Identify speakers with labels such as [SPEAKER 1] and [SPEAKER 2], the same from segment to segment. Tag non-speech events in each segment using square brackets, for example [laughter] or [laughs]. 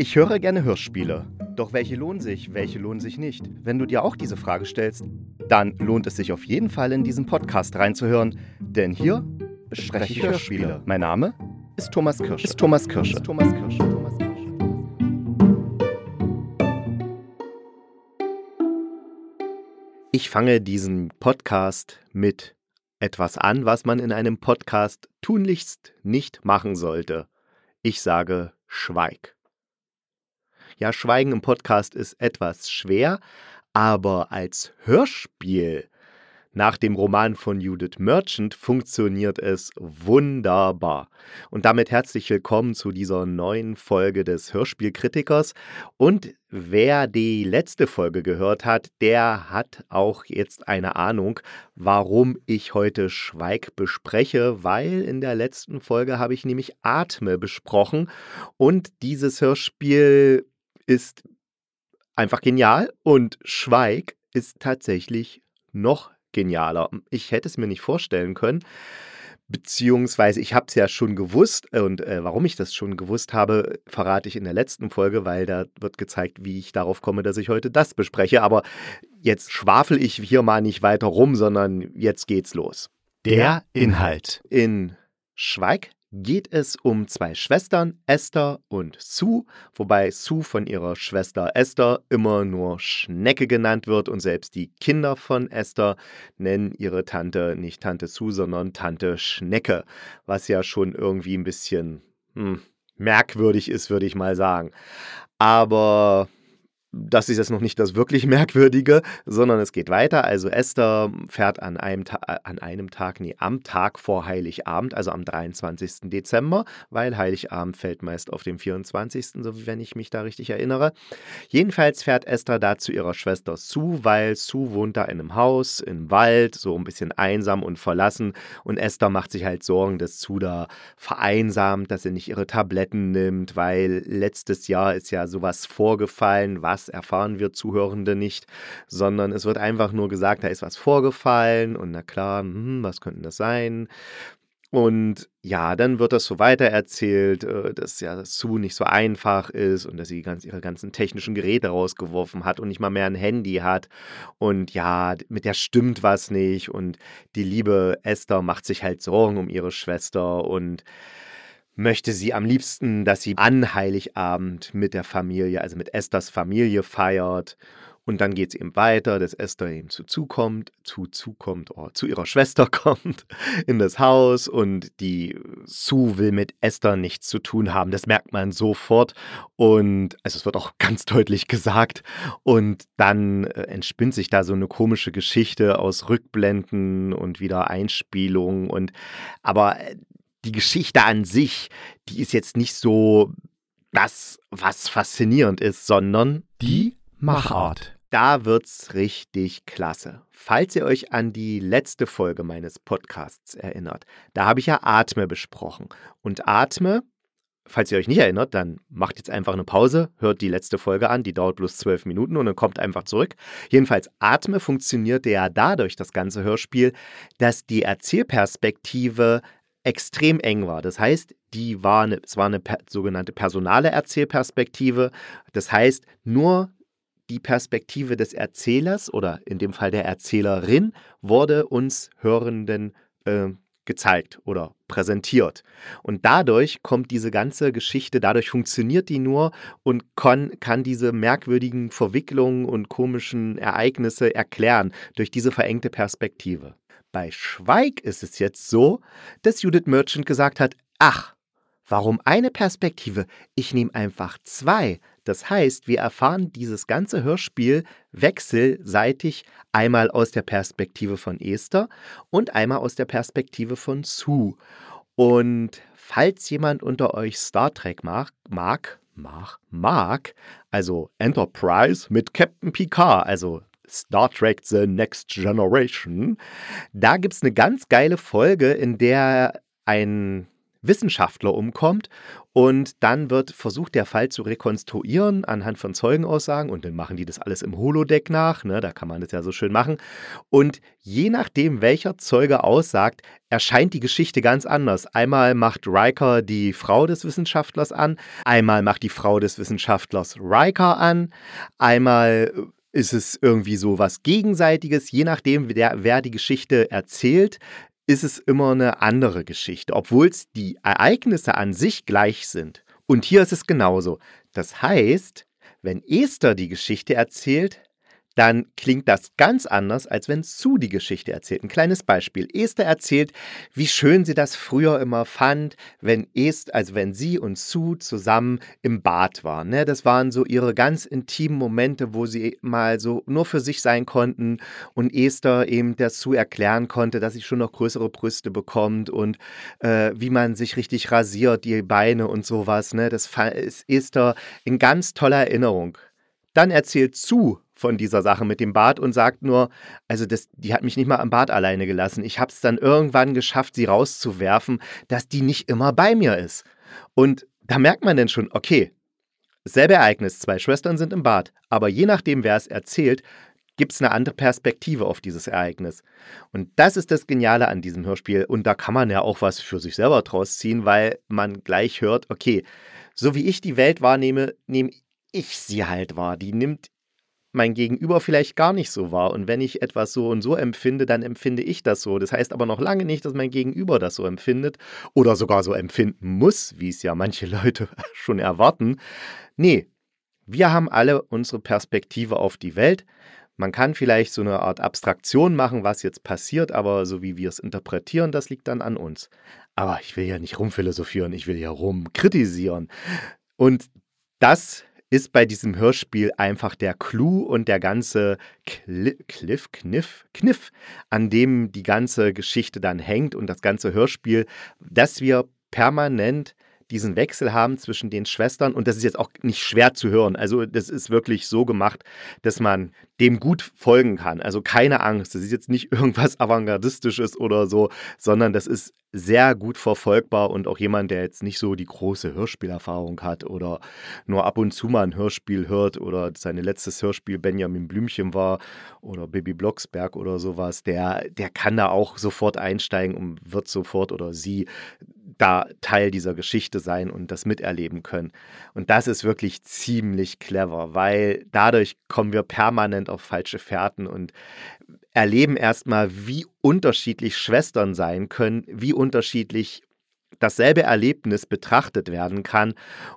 [SPEAKER 1] Ich höre gerne Hörspiele. Doch welche lohnen sich, welche lohnen sich nicht? Wenn du dir auch diese Frage stellst, dann lohnt es sich auf jeden Fall in diesen Podcast reinzuhören, denn hier bespreche ich Hörspiele. Mein Name ist Thomas Kirsch. Ist Thomas Kirsch. Ist Thomas Kirsch. Thomas Kirsch. Ich fange diesen Podcast mit etwas an, was man in einem Podcast tunlichst nicht machen sollte. Ich sage Schweig. Ja, Schweigen im Podcast ist etwas schwer, aber als Hörspiel nach dem Roman von Judith Merchant funktioniert es wunderbar. Und damit herzlich willkommen zu dieser neuen Folge des Hörspielkritikers. Und wer die letzte Folge gehört hat, der hat auch jetzt eine Ahnung, warum ich heute Schweig bespreche, weil in der letzten Folge habe ich nämlich Atme besprochen und dieses Hörspiel ist einfach genial und Schweig ist tatsächlich noch genialer. Ich hätte es mir nicht vorstellen können. Beziehungsweise ich habe es ja schon gewusst und äh, warum ich das schon gewusst habe, verrate ich in der letzten Folge, weil da wird gezeigt, wie ich darauf komme, dass ich heute das bespreche. Aber jetzt schwafel ich hier mal nicht weiter rum, sondern jetzt geht's los.
[SPEAKER 2] Der Inhalt.
[SPEAKER 1] In Schweig geht es um zwei Schwestern, Esther und Sue, wobei Sue von ihrer Schwester Esther immer nur Schnecke genannt wird und selbst die Kinder von Esther nennen ihre Tante nicht Tante Sue, sondern Tante Schnecke, was ja schon irgendwie ein bisschen hm, merkwürdig ist, würde ich mal sagen. Aber das ist jetzt noch nicht das wirklich Merkwürdige, sondern es geht weiter. Also Esther fährt an einem, Ta an einem Tag, nee, am Tag vor Heiligabend, also am 23. Dezember, weil Heiligabend fällt meist auf dem 24., so wenn ich mich da richtig erinnere. Jedenfalls fährt Esther da zu ihrer Schwester Sue, weil Sue wohnt da in einem Haus, im Wald, so ein bisschen einsam und verlassen. Und Esther macht sich halt Sorgen, dass Sue da vereinsamt, dass sie nicht ihre Tabletten nimmt, weil letztes Jahr ist ja sowas vorgefallen, was erfahren wir Zuhörende nicht, sondern es wird einfach nur gesagt, da ist was vorgefallen und na klar, hm, was könnte das sein? Und ja, dann wird das so weitererzählt, äh, dass ja Sue nicht so einfach ist und dass sie ganz, ihre ganzen technischen Geräte rausgeworfen hat und nicht mal mehr ein Handy hat. Und ja, mit der stimmt was nicht. Und die liebe Esther macht sich halt Sorgen um ihre Schwester und möchte sie am liebsten, dass sie an Heiligabend mit der Familie, also mit Esthers Familie feiert. Und dann geht es eben weiter, dass Esther eben zu zukommt, zu zukommt, oh, zu ihrer Schwester [laughs] kommt in das Haus und die Sue will mit Esther nichts zu tun haben. Das merkt man sofort und also es wird auch [laughs] ganz deutlich gesagt. Und dann äh, entspinnt sich da so eine komische Geschichte aus Rückblenden und wieder Einspielungen und aber äh, die Geschichte an sich, die ist jetzt nicht so das, was faszinierend ist, sondern
[SPEAKER 2] die Machart.
[SPEAKER 1] Da wird's richtig klasse. Falls ihr euch an die letzte Folge meines Podcasts erinnert, da habe ich ja Atme besprochen. Und Atme, falls ihr euch nicht erinnert, dann macht jetzt einfach eine Pause, hört die letzte Folge an, die dauert bloß zwölf Minuten und dann kommt einfach zurück. Jedenfalls, Atme funktionierte ja dadurch, das ganze Hörspiel, dass die Erzählperspektive extrem eng war. Das heißt, die war eine, es war eine per, sogenannte personale Erzählperspektive. Das heißt, nur die Perspektive des Erzählers oder in dem Fall der Erzählerin wurde uns Hörenden äh, gezeigt oder präsentiert. Und dadurch kommt diese ganze Geschichte, dadurch funktioniert die nur und kann, kann diese merkwürdigen Verwicklungen und komischen Ereignisse erklären durch diese verengte Perspektive. Bei Schweig ist es jetzt so, dass Judith Merchant gesagt hat, ach, warum eine Perspektive? Ich nehme einfach zwei. Das heißt, wir erfahren dieses ganze Hörspiel wechselseitig einmal aus der Perspektive von Esther und einmal aus der Perspektive von Sue. Und falls jemand unter euch Star Trek mag, mag, mag, mag also Enterprise mit Captain Picard, also Star Trek The Next Generation. Da gibt es eine ganz geile Folge, in der ein Wissenschaftler umkommt und dann wird versucht, der Fall zu rekonstruieren anhand von Zeugenaussagen und dann machen die das alles im Holodeck nach, ne? da kann man das ja so schön machen. Und je nachdem, welcher Zeuge aussagt, erscheint die Geschichte ganz anders. Einmal macht Riker die Frau des Wissenschaftlers an, einmal macht die Frau des Wissenschaftlers Riker an, einmal ist es irgendwie so was Gegenseitiges, je nachdem, wer, wer die Geschichte erzählt, ist es immer eine andere Geschichte, obwohl es die Ereignisse an sich gleich sind. Und hier ist es genauso. Das heißt, wenn Esther die Geschichte erzählt, dann klingt das ganz anders, als wenn Sue die Geschichte erzählt. Ein kleines Beispiel. Esther erzählt, wie schön sie das früher immer fand, wenn Est, also wenn sie und Sue zusammen im Bad waren. Ne? Das waren so ihre ganz intimen Momente, wo sie mal so nur für sich sein konnten und Esther eben der Sue erklären konnte, dass sie schon noch größere Brüste bekommt und äh, wie man sich richtig rasiert, die Beine und sowas. Ne? Das ist Esther in ganz toller Erinnerung. Dann erzählt Sue von dieser Sache mit dem Bad und sagt nur, also das, die hat mich nicht mal am Bad alleine gelassen. Ich habe es dann irgendwann geschafft, sie rauszuwerfen, dass die nicht immer bei mir ist. Und da merkt man dann schon, okay, selbe Ereignis, zwei Schwestern sind im Bad, aber je nachdem, wer es erzählt, gibt es eine andere Perspektive auf dieses Ereignis. Und das ist das Geniale an diesem Hörspiel. Und da kann man ja auch was für sich selber draus ziehen, weil man gleich hört, okay, so wie ich die Welt wahrnehme, nehme ich sie halt wahr. Die nimmt mein Gegenüber vielleicht gar nicht so wahr. Und wenn ich etwas so und so empfinde, dann empfinde ich das so. Das heißt aber noch lange nicht, dass mein Gegenüber das so empfindet oder sogar so empfinden muss, wie es ja manche [laughs] Leute schon erwarten. Nee, wir haben alle unsere Perspektive auf die Welt. Man kann vielleicht so eine Art Abstraktion machen, was jetzt passiert, aber so wie wir es interpretieren, das liegt dann an uns. Aber ich will ja nicht rumphilosophieren, ich will ja rumkritisieren. Und das ist bei diesem Hörspiel einfach der Clou und der ganze Cliff, Kniff, Kniff, an dem die ganze Geschichte dann hängt und das ganze Hörspiel, dass wir permanent diesen Wechsel haben zwischen den Schwestern und das ist jetzt auch nicht schwer zu hören. Also das ist wirklich so gemacht, dass man dem gut folgen kann. Also keine Angst, das ist jetzt nicht [laughs] irgendwas Avantgardistisches oder so, sondern das ist sehr gut verfolgbar und auch jemand, der jetzt nicht so die große Hörspielerfahrung hat oder nur ab und zu mal ein Hörspiel hört oder sein letztes Hörspiel Benjamin Blümchen war oder Baby Blocksberg oder sowas, der, der kann da auch sofort einsteigen und wird sofort oder sie da Teil dieser Geschichte sein und das miterleben können. Und das ist wirklich ziemlich clever, weil dadurch kommen wir permanent auf falsche Fährten und erleben erstmal, wie unterschiedlich Schwestern sein können, wie unterschiedlich dasselbe Erlebnis betrachtet werden kann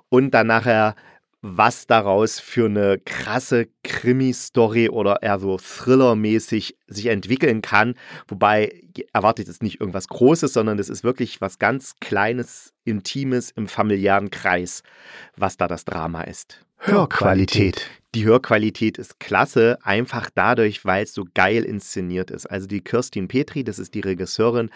[SPEAKER 1] und dann nachher was daraus für eine krasse Krimi-Story oder eher so Thriller-mäßig sich entwickeln kann. Wobei erwartet es nicht irgendwas Großes, sondern es ist wirklich was ganz Kleines, Intimes im familiären Kreis, was da das Drama ist.
[SPEAKER 2] Hörqualität.
[SPEAKER 1] Die Hörqualität ist klasse, einfach dadurch, weil es so geil inszeniert ist. Also die Kirstin Petri, das ist die Regisseurin,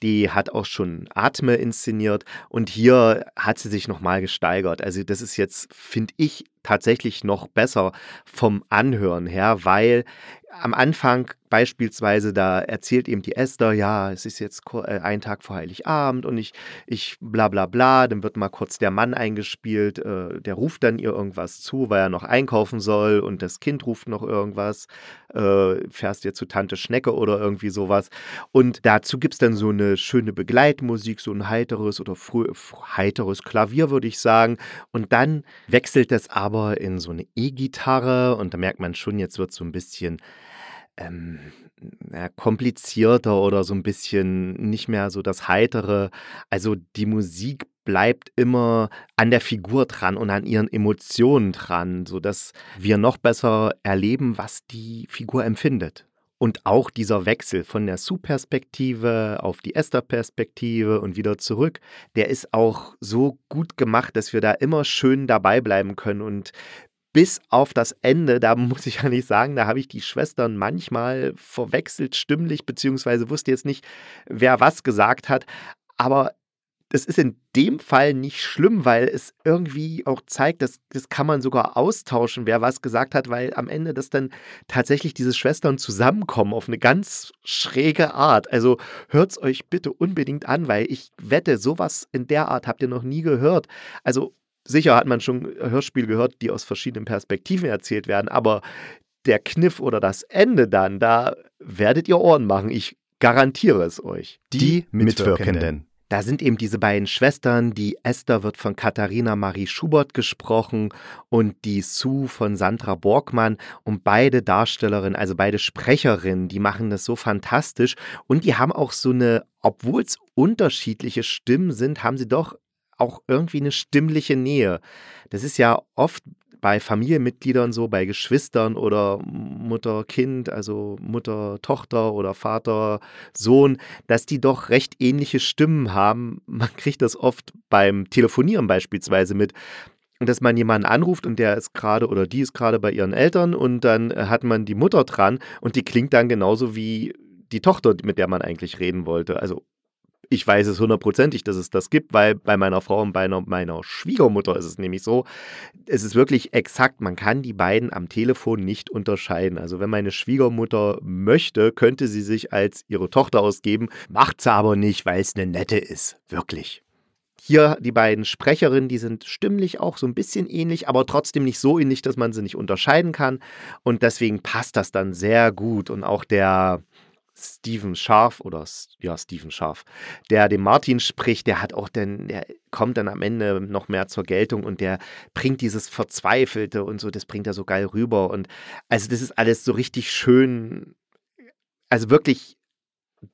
[SPEAKER 1] die hat auch schon Atme inszeniert und hier hat sie sich nochmal gesteigert. Also das ist jetzt, finde ich, tatsächlich noch besser vom Anhören her, weil am Anfang beispielsweise, da erzählt eben die Esther, ja, es ist jetzt äh, ein Tag vor Heiligabend und ich, ich bla bla bla, dann wird mal kurz der Mann eingespielt, äh, der ruft dann ihr irgendwas zu, weil er noch einkaufen soll und das Kind ruft noch irgendwas, äh, fährst dir zu Tante Schnecke oder irgendwie sowas. Und dazu gibt es dann so eine schöne Begleitmusik, so ein heiteres oder heiteres Klavier, würde ich sagen. Und dann wechselt es aber in so eine E-Gitarre und da merkt man schon, jetzt wird so ein bisschen ähm, ja, komplizierter oder so ein bisschen nicht mehr so das Heitere. Also die Musik bleibt immer an der Figur dran und an ihren Emotionen dran, sodass wir noch besser erleben, was die Figur empfindet. Und auch dieser Wechsel von der Sue-Perspektive auf die Esther-Perspektive und wieder zurück, der ist auch so gut gemacht, dass wir da immer schön dabei bleiben können und bis auf das Ende, da [laughs] muss ich ja nicht sagen, da habe ich die Schwestern manchmal verwechselt stimmlich, beziehungsweise wusste jetzt nicht, wer was gesagt hat. Aber das ist in dem Fall nicht schlimm, weil es irgendwie auch zeigt, dass das kann man sogar austauschen, wer was gesagt hat, weil am Ende das dann tatsächlich diese Schwestern zusammenkommen auf eine ganz schräge Art. Also hört es euch bitte unbedingt an, weil ich wette, sowas in der Art habt ihr noch nie gehört. Also sicher hat man schon Hörspiele gehört, die aus verschiedenen Perspektiven erzählt werden, aber der Kniff oder das Ende dann, da werdet ihr Ohren machen. Ich garantiere es euch.
[SPEAKER 2] Die Mitwirkenden.
[SPEAKER 1] Da sind eben diese beiden Schwestern. Die Esther wird von Katharina Marie Schubert gesprochen und die Sue von Sandra Borgmann. Und beide Darstellerinnen, also beide Sprecherinnen, die machen das so fantastisch. Und die haben auch so eine, obwohl es unterschiedliche Stimmen sind, haben sie doch auch irgendwie eine stimmliche Nähe. Das ist ja oft bei Familienmitgliedern so, bei Geschwistern oder Mutter-Kind, also Mutter-Tochter oder Vater-Sohn, dass die doch recht ähnliche Stimmen haben. Man kriegt das oft beim Telefonieren beispielsweise mit dass man jemanden anruft und der ist gerade oder die ist gerade bei ihren Eltern und dann hat man die Mutter dran und die klingt dann genauso wie die Tochter, mit der man eigentlich reden wollte. Also ich weiß es hundertprozentig, dass es das gibt, weil bei meiner Frau und bei meiner Schwiegermutter ist es nämlich so, es ist wirklich exakt, man kann die beiden am Telefon nicht unterscheiden. Also wenn meine Schwiegermutter möchte, könnte sie sich als ihre Tochter ausgeben, macht sie aber nicht, weil es eine nette ist. Wirklich. Hier die beiden Sprecherinnen, die sind stimmlich auch so ein bisschen ähnlich, aber trotzdem nicht so ähnlich, dass man sie nicht unterscheiden kann. Und deswegen passt das dann sehr gut. Und auch der, Stephen Scharf oder ja, Stephen Scharf, der dem Martin spricht, der hat auch dann, der kommt dann am Ende noch mehr zur Geltung und der bringt dieses Verzweifelte und so, das bringt er so geil rüber. Und also das ist alles so richtig schön, also wirklich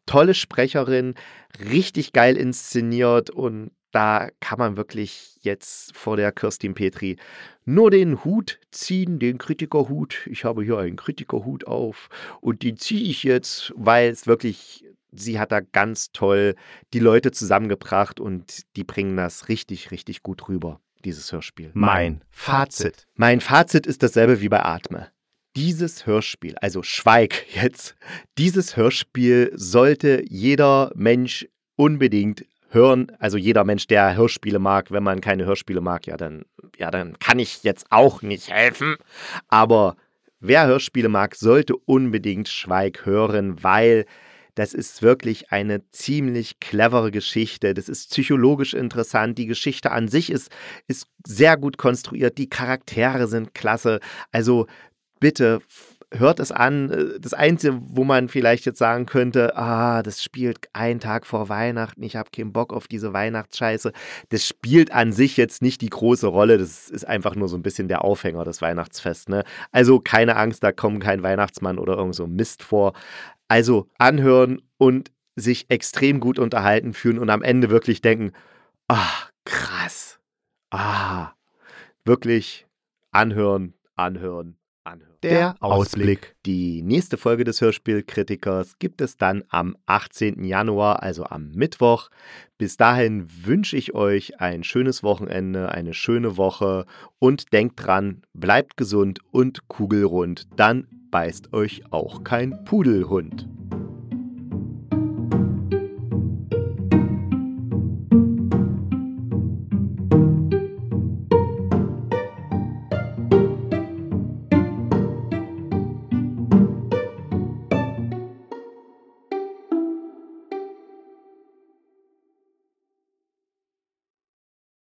[SPEAKER 1] tolle Sprecherin, richtig geil inszeniert und da kann man wirklich jetzt vor der Kirstin Petri nur den Hut ziehen, den Kritikerhut. Ich habe hier einen Kritikerhut auf und den ziehe ich jetzt, weil es wirklich, sie hat da ganz toll die Leute zusammengebracht und die bringen das richtig, richtig gut rüber, dieses Hörspiel.
[SPEAKER 2] Mein Fazit.
[SPEAKER 1] Mein Fazit ist dasselbe wie bei Atme. Dieses Hörspiel, also Schweig jetzt, dieses Hörspiel sollte jeder Mensch unbedingt hören. Also jeder Mensch, der Hörspiele mag, wenn man keine Hörspiele mag, ja, dann, ja, dann kann ich jetzt auch nicht helfen. Aber wer Hörspiele mag, sollte unbedingt Schweig hören, weil das ist wirklich eine ziemlich clevere Geschichte. Das ist psychologisch interessant. Die Geschichte an sich ist, ist sehr gut konstruiert. Die Charaktere sind klasse. Also bitte hört es an. Äh, das Einzige, wo man vielleicht jetzt sagen könnte, ah, das spielt einen Tag vor Weihnachten, ich habe keinen Bock auf diese Weihnachtsscheiße. Das spielt an sich jetzt nicht die große Rolle. Das ist einfach nur so ein bisschen der Aufhänger, das Weihnachtsfest. Ne? Also keine Angst, da kommt kein Weihnachtsmann oder irgend so Mist vor. Also anhören und sich extrem gut unterhalten fühlen und am Ende wirklich denken, ah, krass. Ah, wirklich anhören, anhören, anhören.
[SPEAKER 2] Der Ausblick.
[SPEAKER 1] Die nächste Folge des Hörspielkritikers gibt es dann am 18. Januar, also am Mittwoch. Bis dahin wünsche ich euch ein schönes Wochenende, eine schöne Woche und denkt dran, bleibt gesund und kugelrund, dann beißt euch auch kein Pudelhund.